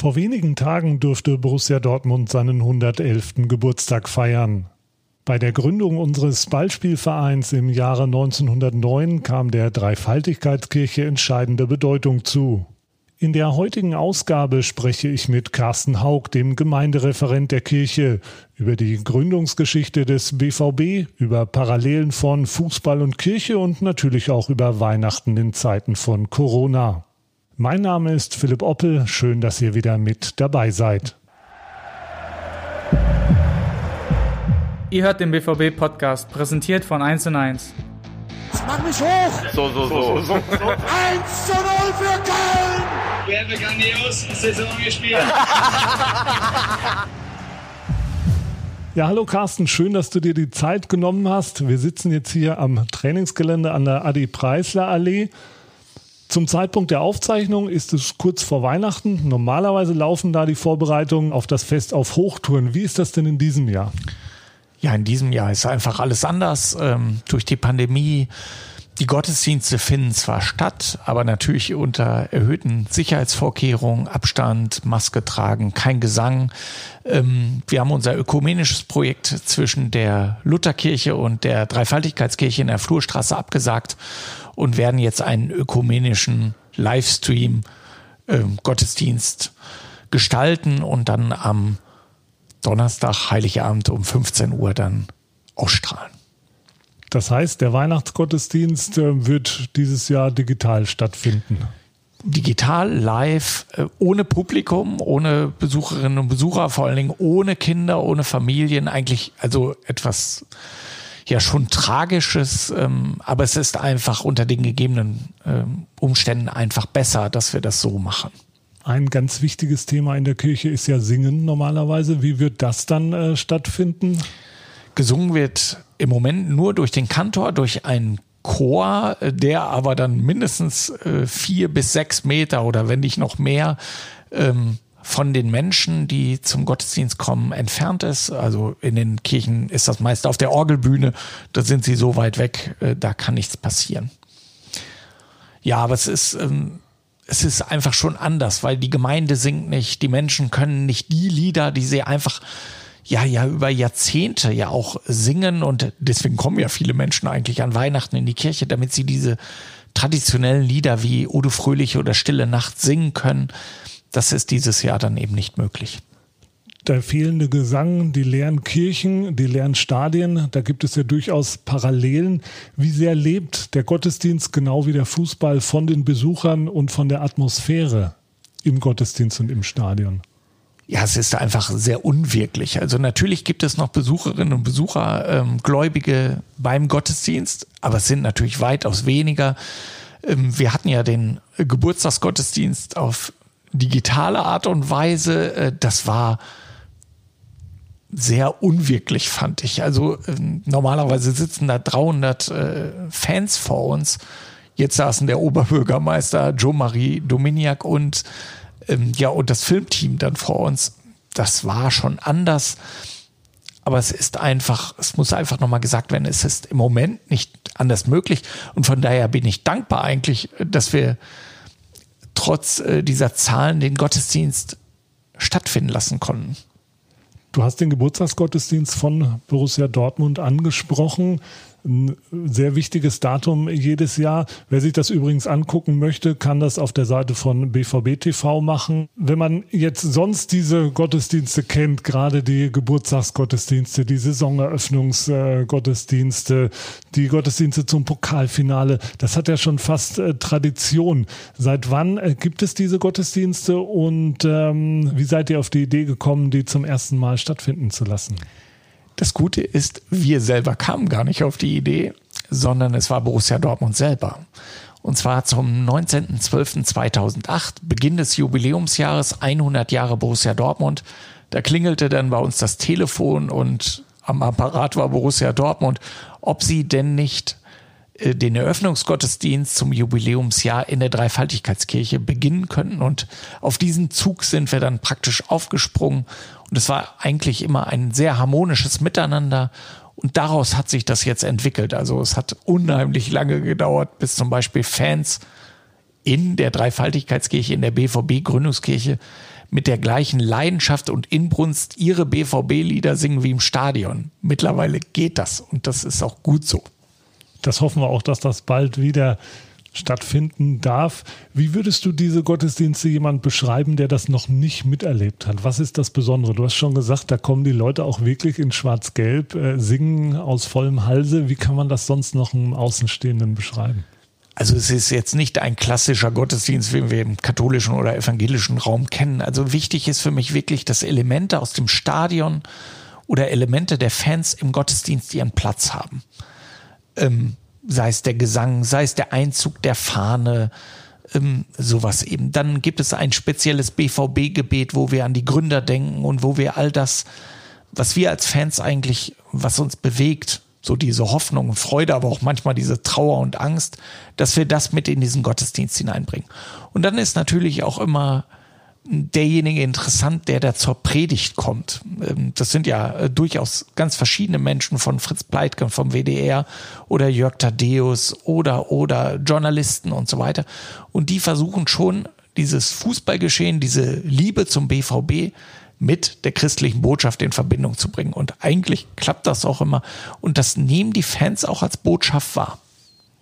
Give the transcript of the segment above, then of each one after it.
Vor wenigen Tagen durfte Borussia Dortmund seinen 111. Geburtstag feiern. Bei der Gründung unseres Ballspielvereins im Jahre 1909 kam der Dreifaltigkeitskirche entscheidende Bedeutung zu. In der heutigen Ausgabe spreche ich mit Carsten Haug, dem Gemeindereferent der Kirche, über die Gründungsgeschichte des BVB, über Parallelen von Fußball und Kirche und natürlich auch über Weihnachten in Zeiten von Corona. Mein Name ist Philipp Oppel. Schön, dass ihr wieder mit dabei seid. Ihr hört den BVB-Podcast, präsentiert von 1 und 1. Mach mich hoch! So, so, so. so, so. 1 zu 0 für Köln! Wir haben eine grandiose Saison gespielt. Ja, hallo Carsten, schön, dass du dir die Zeit genommen hast. Wir sitzen jetzt hier am Trainingsgelände an der Adi Preisler Allee. Zum Zeitpunkt der Aufzeichnung ist es kurz vor Weihnachten. Normalerweise laufen da die Vorbereitungen auf das Fest auf Hochtouren. Wie ist das denn in diesem Jahr? Ja, in diesem Jahr ist einfach alles anders. Ähm, durch die Pandemie die Gottesdienste finden zwar statt, aber natürlich unter erhöhten Sicherheitsvorkehrungen, Abstand, Maske tragen, kein Gesang. Ähm, wir haben unser ökumenisches Projekt zwischen der Lutherkirche und der Dreifaltigkeitskirche in der Flurstraße abgesagt und werden jetzt einen ökumenischen Livestream ähm, Gottesdienst gestalten und dann am Donnerstag, Heiligabend um 15 Uhr dann ausstrahlen. Das heißt, der Weihnachtsgottesdienst äh, wird dieses Jahr digital stattfinden. Digital, live, äh, ohne Publikum, ohne Besucherinnen und Besucher, vor allen Dingen ohne Kinder, ohne Familien, eigentlich also etwas ja schon tragisches, ähm, aber es ist einfach unter den gegebenen ähm, Umständen einfach besser, dass wir das so machen. Ein ganz wichtiges Thema in der Kirche ist ja Singen normalerweise. Wie wird das dann äh, stattfinden? Gesungen wird im Moment nur durch den Kantor, durch einen Chor, der aber dann mindestens äh, vier bis sechs Meter oder wenn nicht noch mehr ähm, von den Menschen, die zum Gottesdienst kommen, entfernt ist. Also in den Kirchen ist das meist auf der Orgelbühne, da sind sie so weit weg, äh, da kann nichts passieren. Ja, aber es ist, ähm, es ist einfach schon anders, weil die Gemeinde singt nicht, die Menschen können nicht die Lieder, die sie einfach ja, ja über Jahrzehnte ja auch singen und deswegen kommen ja viele Menschen eigentlich an Weihnachten in die Kirche, damit sie diese traditionellen Lieder wie Odo Fröhliche oder Stille Nacht singen können. Das ist dieses Jahr dann eben nicht möglich. Der fehlende Gesang, die leeren Kirchen, die leeren Stadien, da gibt es ja durchaus Parallelen. Wie sehr lebt der Gottesdienst genau wie der Fußball von den Besuchern und von der Atmosphäre im Gottesdienst und im Stadion? ja, es ist einfach sehr unwirklich. Also natürlich gibt es noch Besucherinnen und Besucher, ähm, Gläubige beim Gottesdienst, aber es sind natürlich weitaus weniger. Ähm, wir hatten ja den Geburtstagsgottesdienst auf digitale Art und Weise. Äh, das war sehr unwirklich, fand ich. Also äh, normalerweise sitzen da 300 äh, Fans vor uns. Jetzt saßen der Oberbürgermeister Joe Marie Dominiak und ähm, ja, und das Filmteam dann vor uns, das war schon anders. Aber es ist einfach, es muss einfach nochmal gesagt werden, es ist im Moment nicht anders möglich. Und von daher bin ich dankbar eigentlich, dass wir trotz äh, dieser Zahlen den Gottesdienst stattfinden lassen konnten. Du hast den Geburtstagsgottesdienst von Borussia Dortmund angesprochen ein sehr wichtiges Datum jedes Jahr. Wer sich das übrigens angucken möchte, kann das auf der Seite von BVB TV machen. Wenn man jetzt sonst diese Gottesdienste kennt, gerade die Geburtstagsgottesdienste, die Saisoneröffnungsgottesdienste, die Gottesdienste zum Pokalfinale, das hat ja schon fast äh, Tradition. Seit wann äh, gibt es diese Gottesdienste und ähm, wie seid ihr auf die Idee gekommen, die zum ersten Mal stattfinden zu lassen? Das Gute ist, wir selber kamen gar nicht auf die Idee, sondern es war Borussia Dortmund selber. Und zwar zum 19.12.2008, Beginn des Jubiläumsjahres, 100 Jahre Borussia Dortmund. Da klingelte dann bei uns das Telefon und am Apparat war Borussia Dortmund, ob sie denn nicht den Eröffnungsgottesdienst zum Jubiläumsjahr in der Dreifaltigkeitskirche beginnen könnten. Und auf diesen Zug sind wir dann praktisch aufgesprungen und es war eigentlich immer ein sehr harmonisches Miteinander. Und daraus hat sich das jetzt entwickelt. Also es hat unheimlich lange gedauert, bis zum Beispiel Fans in der Dreifaltigkeitskirche, in der BVB-Gründungskirche mit der gleichen Leidenschaft und Inbrunst ihre BVB-Lieder singen wie im Stadion. Mittlerweile geht das und das ist auch gut so. Das hoffen wir auch, dass das bald wieder stattfinden darf. Wie würdest du diese Gottesdienste jemand beschreiben, der das noch nicht miterlebt hat? Was ist das Besondere? Du hast schon gesagt, da kommen die Leute auch wirklich in Schwarz-Gelb, äh, singen aus vollem Halse. Wie kann man das sonst noch einem Außenstehenden beschreiben? Also es ist jetzt nicht ein klassischer Gottesdienst, wie wir im katholischen oder evangelischen Raum kennen. Also wichtig ist für mich wirklich, dass Elemente aus dem Stadion oder Elemente der Fans im Gottesdienst ihren Platz haben. Ähm, sei es der Gesang, sei es der Einzug der Fahne, ähm, sowas eben. Dann gibt es ein spezielles BVB-Gebet, wo wir an die Gründer denken und wo wir all das, was wir als Fans eigentlich, was uns bewegt, so diese Hoffnung und Freude, aber auch manchmal diese Trauer und Angst, dass wir das mit in diesen Gottesdienst hineinbringen. Und dann ist natürlich auch immer derjenige interessant, der da zur Predigt kommt. Ähm, das sind ja äh, durchaus ganz verschiedene Menschen von Fritz Pleitke vom WDR oder Jörg Tadeus oder, oder Journalisten und so weiter. Und die versuchen schon, dieses Fußballgeschehen, diese Liebe zum BVB mit der christlichen Botschaft in Verbindung zu bringen. Und eigentlich klappt das auch immer. Und das nehmen die Fans auch als Botschaft wahr.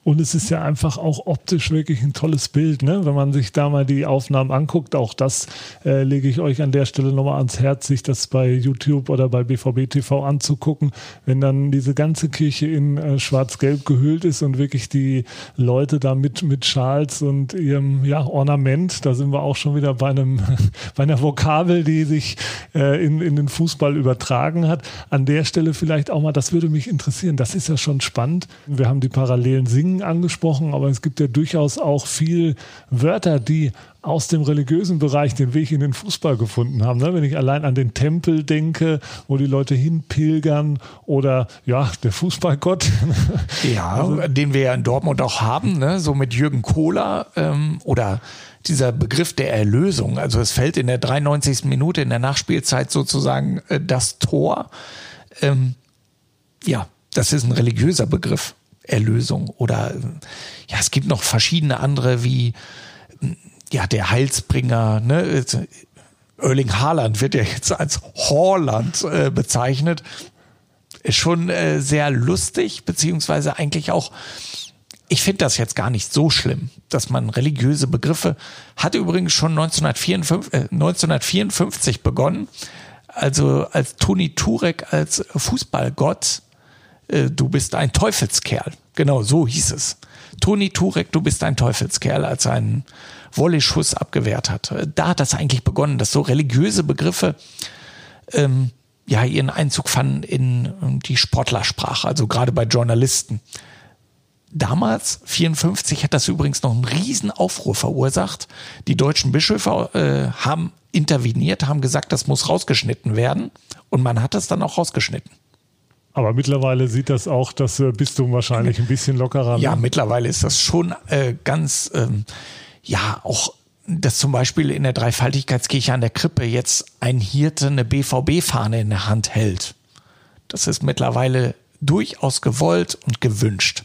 Und es ist ja einfach auch optisch wirklich ein tolles Bild, ne? wenn man sich da mal die Aufnahmen anguckt. Auch das äh, lege ich euch an der Stelle nochmal ans Herz, sich das bei YouTube oder bei BVB TV anzugucken. Wenn dann diese ganze Kirche in äh, schwarz-gelb gehüllt ist und wirklich die Leute da mit, mit Schals und ihrem ja, Ornament, da sind wir auch schon wieder bei, einem, bei einer Vokabel, die sich äh, in, in den Fußball übertragen hat. An der Stelle vielleicht auch mal, das würde mich interessieren. Das ist ja schon spannend. Wir haben die parallelen Singen angesprochen, aber es gibt ja durchaus auch viel Wörter, die aus dem religiösen Bereich den Weg in den Fußball gefunden haben. Ne? Wenn ich allein an den Tempel denke, wo die Leute hinpilgern oder ja, der Fußballgott. Ja, also, den wir ja in Dortmund auch haben, ne? so mit Jürgen Kohler ähm, oder dieser Begriff der Erlösung. Also es fällt in der 93. Minute in der Nachspielzeit sozusagen äh, das Tor. Ähm, ja, das ist ein religiöser Begriff. Erlösung oder ja, es gibt noch verschiedene andere wie ja, der Heilsbringer, ne? Erling Haaland wird ja jetzt als Horland äh, bezeichnet. Ist schon äh, sehr lustig, beziehungsweise eigentlich auch, ich finde das jetzt gar nicht so schlimm, dass man religiöse Begriffe hat übrigens schon 1954, äh, 1954 begonnen. Also als Toni Turek als Fußballgott äh, du bist ein Teufelskerl. Genau, so hieß es. Toni Turek, du bist ein Teufelskerl, als er einen Volley-Schuss abgewehrt hat. Äh, da hat das eigentlich begonnen, dass so religiöse Begriffe ähm, ja ihren Einzug fanden in ähm, die Sportlersprache, also gerade bei Journalisten. Damals, 54, hat das übrigens noch einen riesen Aufruhr verursacht. Die deutschen Bischöfe äh, haben interveniert, haben gesagt, das muss rausgeschnitten werden. Und man hat es dann auch rausgeschnitten. Aber mittlerweile sieht das auch das äh, Bistum wahrscheinlich ein bisschen lockerer. Ja, ne? mittlerweile ist das schon äh, ganz, ähm, ja, auch dass zum Beispiel in der Dreifaltigkeitskirche an der Krippe jetzt ein Hirte eine BVB-Fahne in der Hand hält. Das ist mittlerweile durchaus gewollt und gewünscht.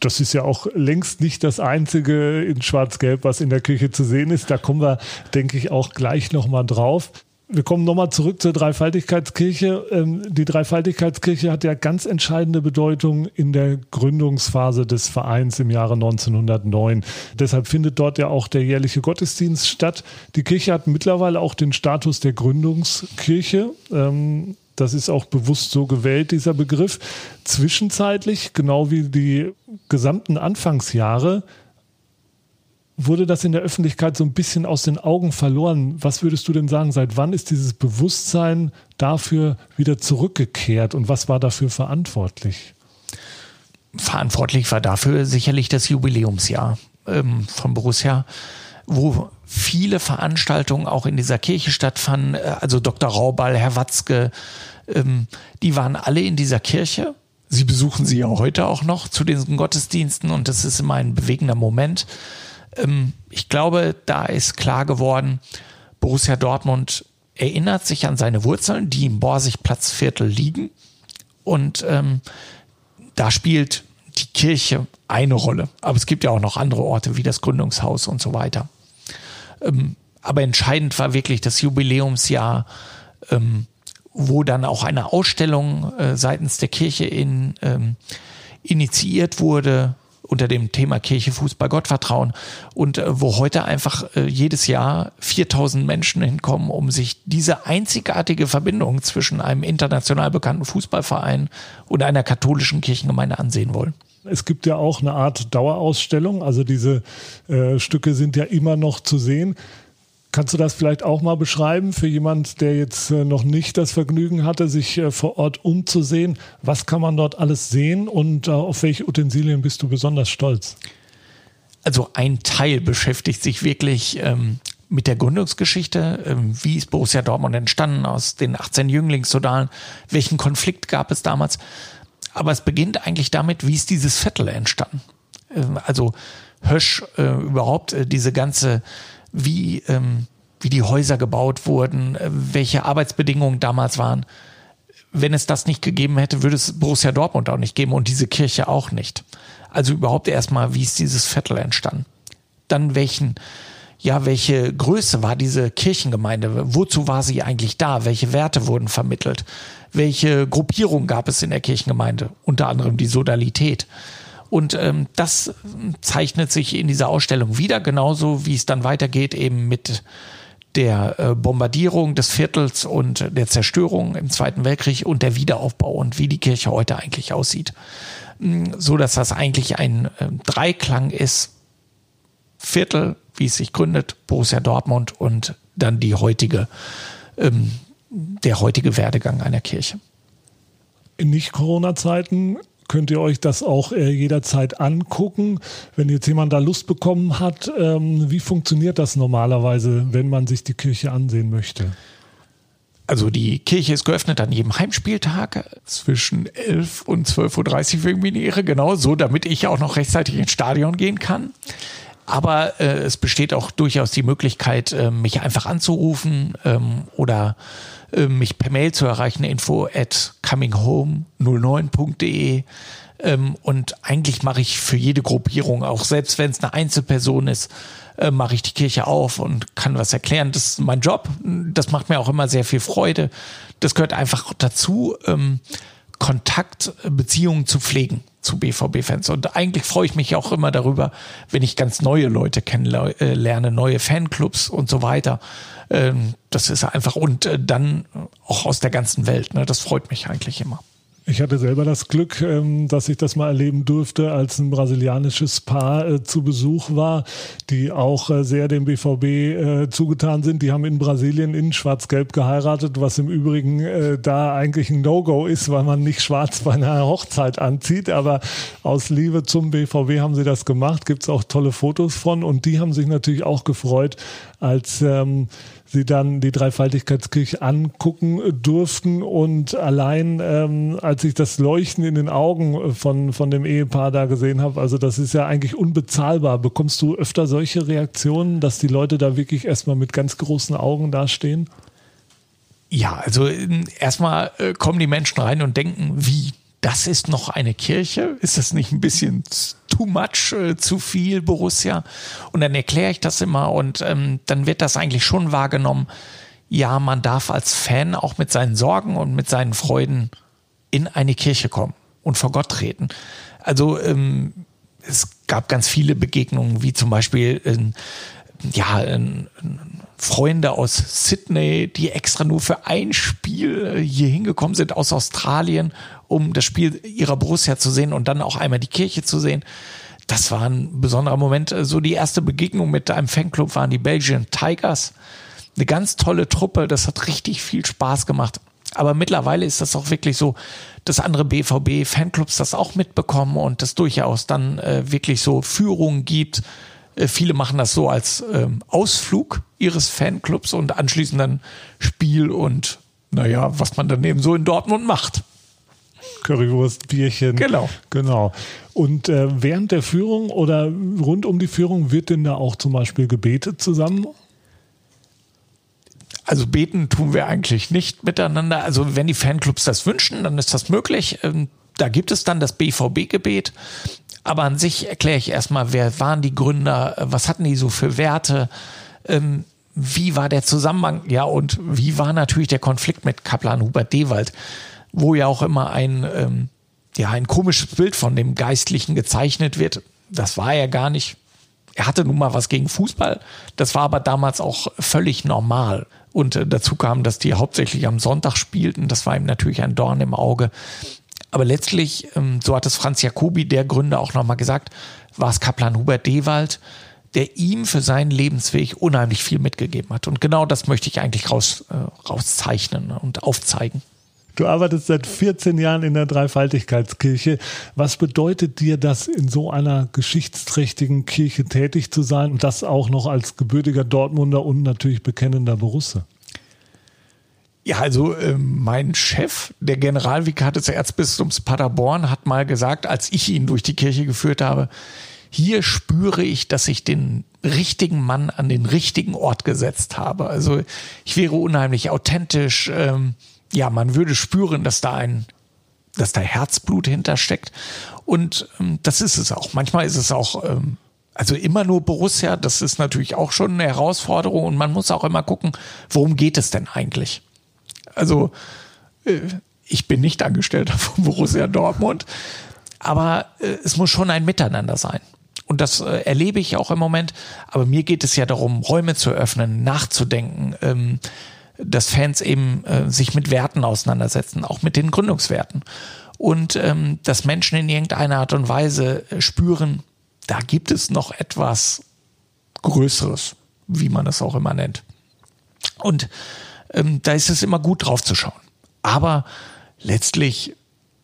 Das ist ja auch längst nicht das einzige in Schwarz-Gelb, was in der Kirche zu sehen ist. Da kommen wir, denke ich, auch gleich nochmal drauf. Wir kommen nochmal zurück zur Dreifaltigkeitskirche. Ähm, die Dreifaltigkeitskirche hat ja ganz entscheidende Bedeutung in der Gründungsphase des Vereins im Jahre 1909. Deshalb findet dort ja auch der jährliche Gottesdienst statt. Die Kirche hat mittlerweile auch den Status der Gründungskirche. Ähm, das ist auch bewusst so gewählt, dieser Begriff. Zwischenzeitlich, genau wie die gesamten Anfangsjahre, wurde das in der Öffentlichkeit so ein bisschen aus den Augen verloren. Was würdest du denn sagen, seit wann ist dieses Bewusstsein dafür wieder zurückgekehrt und was war dafür verantwortlich? Verantwortlich war dafür sicherlich das Jubiläumsjahr ähm, von Borussia, wo viele Veranstaltungen auch in dieser Kirche stattfanden. Äh, also Dr. Raubal, Herr Watzke, ähm, die waren alle in dieser Kirche. Sie besuchen sie ja heute auch noch zu diesen Gottesdiensten und das ist immer ein bewegender Moment. Ähm, ich glaube, da ist klar geworden, Borussia Dortmund erinnert sich an seine Wurzeln, die im Borsigplatzviertel liegen. Und ähm, da spielt die Kirche eine Rolle. Aber es gibt ja auch noch andere Orte wie das Gründungshaus und so weiter. Ähm, aber entscheidend war wirklich das Jubiläumsjahr, ähm, wo dann auch eine Ausstellung äh, seitens der Kirche in, ähm, initiiert wurde unter dem Thema Kirche, Fußball, Gottvertrauen und äh, wo heute einfach äh, jedes Jahr 4000 Menschen hinkommen, um sich diese einzigartige Verbindung zwischen einem international bekannten Fußballverein und einer katholischen Kirchengemeinde ansehen wollen. Es gibt ja auch eine Art Dauerausstellung, also diese äh, Stücke sind ja immer noch zu sehen. Kannst du das vielleicht auch mal beschreiben für jemand, der jetzt äh, noch nicht das Vergnügen hatte, sich äh, vor Ort umzusehen? Was kann man dort alles sehen und äh, auf welche Utensilien bist du besonders stolz? Also ein Teil beschäftigt sich wirklich ähm, mit der Gründungsgeschichte. Ähm, wie ist Borussia Dortmund entstanden aus den 18 Jünglingssodalen? Welchen Konflikt gab es damals? Aber es beginnt eigentlich damit, wie ist dieses Viertel entstanden? Ähm, also Hösch, äh, überhaupt äh, diese ganze wie, ähm, wie die Häuser gebaut wurden, äh, welche Arbeitsbedingungen damals waren. Wenn es das nicht gegeben hätte, würde es Borussia Dortmund auch nicht geben und diese Kirche auch nicht. Also überhaupt erstmal, wie ist dieses Viertel entstanden? Dann welchen, ja, welche Größe war diese Kirchengemeinde? Wozu war sie eigentlich da? Welche Werte wurden vermittelt? Welche Gruppierung gab es in der Kirchengemeinde? Unter anderem die Sodalität. Und ähm, das zeichnet sich in dieser Ausstellung wieder, genauso wie es dann weitergeht, eben mit der äh, Bombardierung des Viertels und der Zerstörung im Zweiten Weltkrieg und der Wiederaufbau und wie die Kirche heute eigentlich aussieht. Mm, so dass das eigentlich ein äh, Dreiklang ist. Viertel, wie es sich gründet, Borussia Dortmund und dann die heutige, ähm, der heutige Werdegang einer Kirche. In Nicht-Corona-Zeiten könnt ihr euch das auch äh, jederzeit angucken. Wenn jetzt jemand da Lust bekommen hat, ähm, wie funktioniert das normalerweise, wenn man sich die Kirche ansehen möchte? Also die Kirche ist geöffnet an jedem Heimspieltag zwischen 11 und 12.30 Uhr, mich irre, genau so, damit ich auch noch rechtzeitig ins Stadion gehen kann. Aber äh, es besteht auch durchaus die Möglichkeit, äh, mich einfach anzurufen ähm, oder äh, mich per Mail zu erreichen, info at cominghome09.de. Ähm, und eigentlich mache ich für jede Gruppierung, auch selbst wenn es eine Einzelperson ist, äh, mache ich die Kirche auf und kann was erklären. Das ist mein Job. Das macht mir auch immer sehr viel Freude. Das gehört einfach dazu, ähm, Kontakt, Beziehungen zu pflegen zu BVB-Fans. Und eigentlich freue ich mich auch immer darüber, wenn ich ganz neue Leute kennenlerne, neue Fanclubs und so weiter. Ähm, das ist einfach und äh, dann auch aus der ganzen Welt. Ne? Das freut mich eigentlich immer. Ich hatte selber das Glück, ähm, dass ich das mal erleben durfte, als ein brasilianisches Paar äh, zu Besuch war, die auch äh, sehr dem BVB äh, zugetan sind. Die haben in Brasilien in Schwarz-Gelb geheiratet, was im Übrigen da eigentlich ein No-Go ist, weil man nicht schwarz bei einer Hochzeit anzieht. Aber aus Liebe zum BVB haben sie das gemacht. Gibt es auch tolle Fotos von. Und die haben sich natürlich auch gefreut, als ähm, sie dann die Dreifaltigkeitskirche angucken durften. Und allein, ähm, als ich das Leuchten in den Augen von, von dem Ehepaar da gesehen habe, also das ist ja eigentlich unbezahlbar. Bekommst du öfter solche Reaktionen, dass die Leute da wirklich erstmal mit ganz großen Augen dastehen? Ja, also ähm, erstmal äh, kommen die Menschen rein und denken, wie das ist noch eine Kirche? Ist das nicht ein bisschen too much, äh, zu viel Borussia? Und dann erkläre ich das immer und ähm, dann wird das eigentlich schon wahrgenommen. Ja, man darf als Fan auch mit seinen Sorgen und mit seinen Freuden in eine Kirche kommen und vor Gott treten. Also ähm, es gab ganz viele Begegnungen, wie zum Beispiel äh, ja, ein Freunde aus Sydney, die extra nur für ein Spiel äh, hier hingekommen sind aus Australien, um das Spiel ihrer Borussia zu sehen und dann auch einmal die Kirche zu sehen. Das war ein besonderer Moment. So die erste Begegnung mit einem Fanclub waren die Belgian Tigers. Eine ganz tolle Truppe. Das hat richtig viel Spaß gemacht. Aber mittlerweile ist das auch wirklich so, dass andere BVB-Fanclubs das auch mitbekommen und das durchaus dann äh, wirklich so Führungen gibt, äh, viele machen das so als ähm, Ausflug ihres Fanclubs und anschließend dann Spiel und naja, was man dann eben so in Dortmund macht. Currywurst, Bierchen. Genau. Genau. Und äh, während der Führung oder rund um die Führung wird denn da auch zum Beispiel gebetet zusammen? Also beten tun wir eigentlich nicht miteinander. Also wenn die Fanclubs das wünschen, dann ist das möglich. Ähm, da gibt es dann das BVB-Gebet. Aber an sich erkläre ich erstmal, wer waren die Gründer, was hatten die so für Werte, ähm, wie war der Zusammenhang, ja, und wie war natürlich der Konflikt mit Kaplan Hubert Dewald, wo ja auch immer ein, ähm, ja, ein komisches Bild von dem Geistlichen gezeichnet wird. Das war er gar nicht. Er hatte nun mal was gegen Fußball. Das war aber damals auch völlig normal. Und äh, dazu kam, dass die hauptsächlich am Sonntag spielten. Das war ihm natürlich ein Dorn im Auge. Aber letztlich, ähm, so hat es Franz Jacobi, der Gründer, auch nochmal gesagt, war es Kaplan Hubert Dewald, der ihm für seinen Lebensweg unheimlich viel mitgegeben hat. Und genau das möchte ich eigentlich raus, äh, rauszeichnen und aufzeigen. Du arbeitest seit 14 Jahren in der Dreifaltigkeitskirche. Was bedeutet dir das, in so einer geschichtsträchtigen Kirche tätig zu sein und das auch noch als gebürtiger Dortmunder und natürlich bekennender Borusse? Ja, also äh, mein Chef, der Generalvikar des Erzbistums Paderborn, hat mal gesagt, als ich ihn durch die Kirche geführt habe, hier spüre ich, dass ich den richtigen Mann an den richtigen Ort gesetzt habe. Also ich wäre unheimlich authentisch. Ähm, ja, man würde spüren, dass da ein, dass da Herzblut hintersteckt. Und ähm, das ist es auch. Manchmal ist es auch, ähm, also immer nur Borussia, das ist natürlich auch schon eine Herausforderung und man muss auch immer gucken, worum geht es denn eigentlich? Also, äh, ich bin nicht Angestellter von Borussia Dortmund, aber äh, es muss schon ein Miteinander sein. Und das äh, erlebe ich auch im Moment. Aber mir geht es ja darum, Räume zu öffnen, nachzudenken, ähm, dass Fans eben äh, sich mit Werten auseinandersetzen, auch mit den Gründungswerten. Und ähm, dass Menschen in irgendeiner Art und Weise äh, spüren, da gibt es noch etwas Größeres, wie man es auch immer nennt. Und ähm, da ist es immer gut drauf zu schauen. Aber letztlich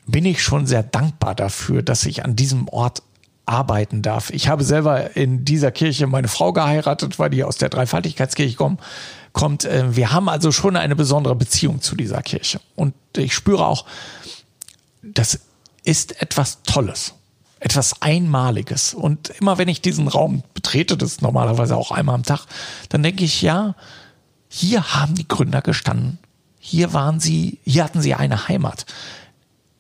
bin ich schon sehr dankbar dafür, dass ich an diesem Ort arbeiten darf. Ich habe selber in dieser Kirche meine Frau geheiratet, weil die aus der Dreifaltigkeitskirche kommen kommt. Äh, wir haben also schon eine besondere Beziehung zu dieser Kirche. Und ich spüre auch, das ist etwas Tolles, etwas Einmaliges. Und immer wenn ich diesen Raum betrete, das ist normalerweise auch einmal am Tag, dann denke ich, ja, hier haben die Gründer gestanden. Hier waren sie, hier hatten sie eine Heimat.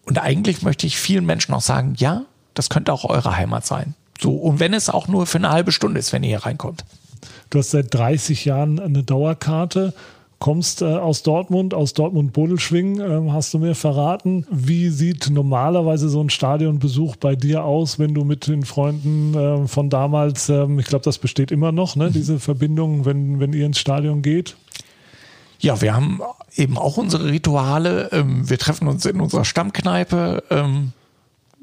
Und eigentlich möchte ich vielen Menschen auch sagen, ja, das könnte auch eure Heimat sein. So, und wenn es auch nur für eine halbe Stunde ist, wenn ihr hier reinkommt. Du hast seit 30 Jahren eine Dauerkarte, kommst äh, aus Dortmund, aus Dortmund-Bodelschwing, äh, hast du mir verraten. Wie sieht normalerweise so ein Stadionbesuch bei dir aus, wenn du mit den Freunden äh, von damals, ähm, ich glaube, das besteht immer noch, ne, diese Verbindung, wenn, wenn ihr ins Stadion geht? Ja, wir haben eben auch unsere Rituale. Ähm, wir treffen uns in unserer Stammkneipe. Ähm,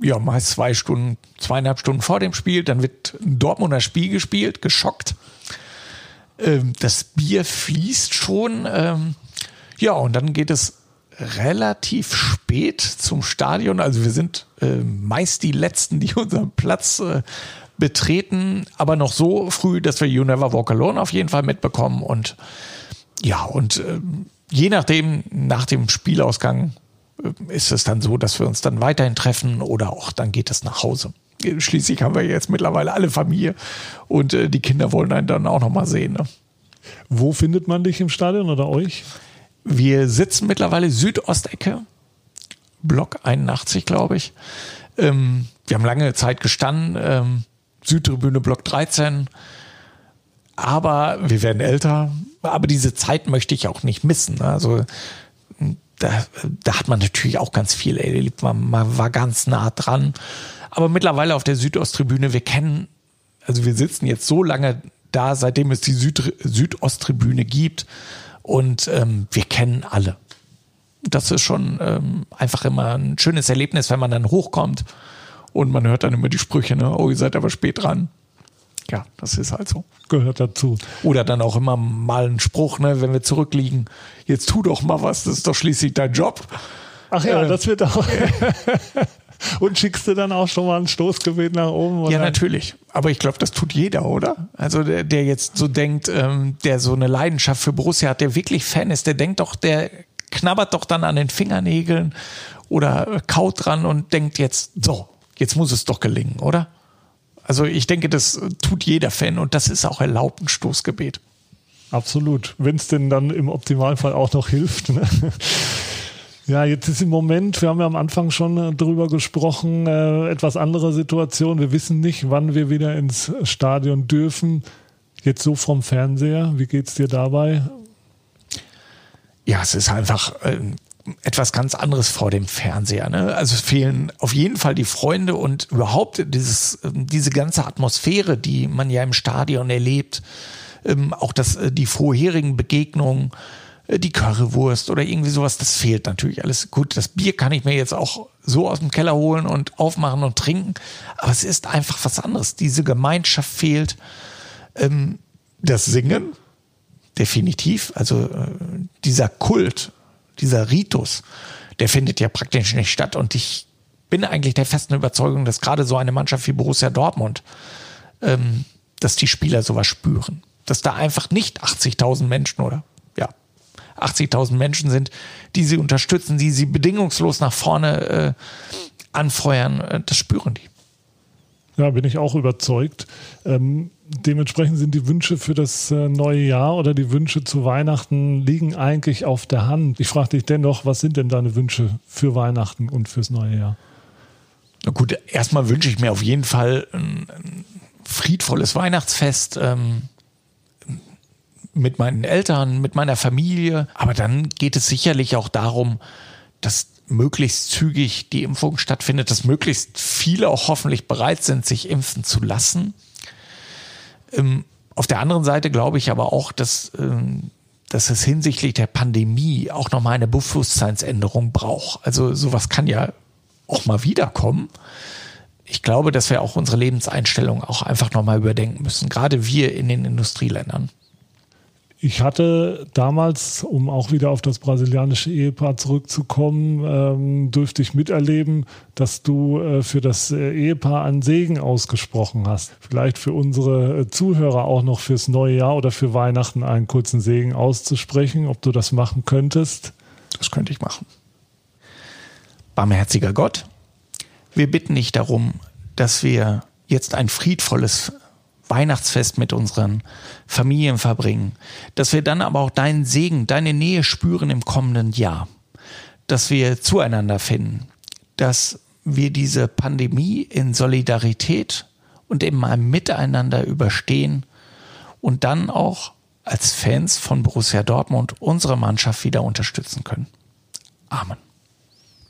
ja, meist zwei Stunden, zweieinhalb Stunden vor dem Spiel. Dann wird ein Dortmunder Spiel gespielt, geschockt. Ähm, das Bier fließt schon. Ähm, ja, und dann geht es relativ spät zum Stadion. Also wir sind äh, meist die Letzten, die unseren Platz äh, betreten, aber noch so früh, dass wir You Never Walk Alone auf jeden Fall mitbekommen. Und ja, und äh, je nachdem, nach dem Spielausgang äh, ist es dann so, dass wir uns dann weiterhin treffen oder auch dann geht es nach Hause. Schließlich haben wir jetzt mittlerweile alle Familie und äh, die Kinder wollen einen dann auch nochmal sehen. Ne? Wo findet man dich im Stadion oder euch? Wir sitzen mittlerweile Südostecke, Block 81, glaube ich. Ähm, wir haben lange Zeit gestanden, ähm, Südtribüne Block 13. Aber wir werden älter. Aber diese Zeit möchte ich auch nicht missen. Ne? Also da, da hat man natürlich auch ganz viel erlebt. Man, man war ganz nah dran. Aber mittlerweile auf der Südosttribüne, wir kennen, also wir sitzen jetzt so lange da, seitdem es die Süd Südosttribüne gibt und ähm, wir kennen alle. Das ist schon ähm, einfach immer ein schönes Erlebnis, wenn man dann hochkommt und man hört dann immer die Sprüche, ne? oh, ihr seid aber spät dran. Ja, das ist halt so. Gehört dazu. Oder dann auch immer mal ein Spruch, ne, wenn wir zurückliegen, jetzt tu doch mal was, das ist doch schließlich dein Job. Ach ja, äh, das wird auch. Und schickst du dann auch schon mal ein Stoßgebet nach oben? Oder? Ja, natürlich. Aber ich glaube, das tut jeder, oder? Also der, der jetzt so denkt, ähm, der so eine Leidenschaft für Borussia hat, der wirklich Fan ist, der denkt doch, der knabbert doch dann an den Fingernägeln oder kaut dran und denkt jetzt, so, jetzt muss es doch gelingen, oder? Also ich denke, das tut jeder Fan und das ist auch erlaubt, ein Stoßgebet. Absolut. Wenn es denn dann im Optimalfall auch noch hilft. Ne? Ja, jetzt ist im Moment, wir haben ja am Anfang schon äh, drüber gesprochen, äh, etwas andere Situation. Wir wissen nicht, wann wir wieder ins Stadion dürfen. Jetzt so vom Fernseher, wie geht's dir dabei? Ja, es ist einfach äh, etwas ganz anderes vor dem Fernseher. Ne? Also fehlen auf jeden Fall die Freunde und überhaupt dieses, ähm, diese ganze Atmosphäre, die man ja im Stadion erlebt. Ähm, auch das, äh, die vorherigen Begegnungen äh, die Currywurst oder irgendwie sowas, das fehlt natürlich alles. Gut, das Bier kann ich mir jetzt auch so aus dem Keller holen und aufmachen und trinken, aber es ist einfach was anderes. Diese Gemeinschaft fehlt. Ähm, das Singen, definitiv, also äh, dieser Kult, dieser Ritus, der findet ja praktisch nicht statt und ich bin eigentlich der festen Überzeugung, dass gerade so eine Mannschaft wie Borussia Dortmund, ähm, dass die Spieler sowas spüren. Dass da einfach nicht 80.000 Menschen oder 80.000 Menschen sind, die sie unterstützen, die sie bedingungslos nach vorne äh, anfeuern. Äh, das spüren die. Ja, bin ich auch überzeugt. Ähm, dementsprechend sind die Wünsche für das äh, neue Jahr oder die Wünsche zu Weihnachten liegen eigentlich auf der Hand. Ich frage dich dennoch, was sind denn deine Wünsche für Weihnachten und fürs neue Jahr? Na gut, erstmal wünsche ich mir auf jeden Fall ein, friedvolles Weihnachtsfest. Ähm, mit meinen Eltern, mit meiner Familie. Aber dann geht es sicherlich auch darum, dass möglichst zügig die Impfung stattfindet, dass möglichst viele auch hoffentlich bereit sind, sich impfen zu lassen. Ähm, auf der anderen Seite glaube ich aber auch, dass, ähm, dass es hinsichtlich der Pandemie auch nochmal eine Bewusstseinsänderung braucht. Also sowas kann ja auch mal wiederkommen. Ich glaube, dass wir auch unsere Lebenseinstellung auch einfach nochmal überdenken müssen, gerade wir in den Industrieländern. Ich hatte damals, um auch wieder auf das brasilianische Ehepaar zurückzukommen, ähm, dürfte ich miterleben, dass du äh, für das äh, Ehepaar einen Segen ausgesprochen hast. Vielleicht für unsere äh, Zuhörer auch noch fürs neue Jahr oder für Weihnachten einen kurzen Segen auszusprechen, ob du das machen könntest. Das könnte ich machen. Barmherziger Gott, wir bitten dich darum, dass wir jetzt ein friedvolles Weihnachtsfest mit unseren Familien verbringen, dass wir dann aber auch deinen Segen, deine Nähe spüren im kommenden Jahr, dass wir zueinander finden, dass wir diese Pandemie in Solidarität und in einem Miteinander überstehen und dann auch als Fans von Borussia Dortmund unsere Mannschaft wieder unterstützen können. Amen.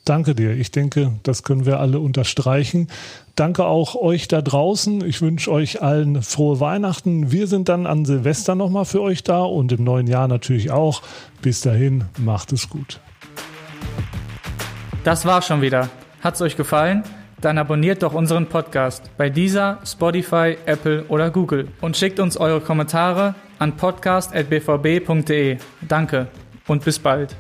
Danke dir. Ich denke, das können wir alle unterstreichen. Danke auch euch da draußen. Ich wünsche euch allen frohe Weihnachten. Wir sind dann an Silvester nochmal für euch da und im neuen Jahr natürlich auch. Bis dahin, macht es gut. Das war schon wieder. Hat's euch gefallen? Dann abonniert doch unseren Podcast bei dieser, Spotify, Apple oder Google und schickt uns eure Kommentare an podcast.bvb.de. Danke und bis bald.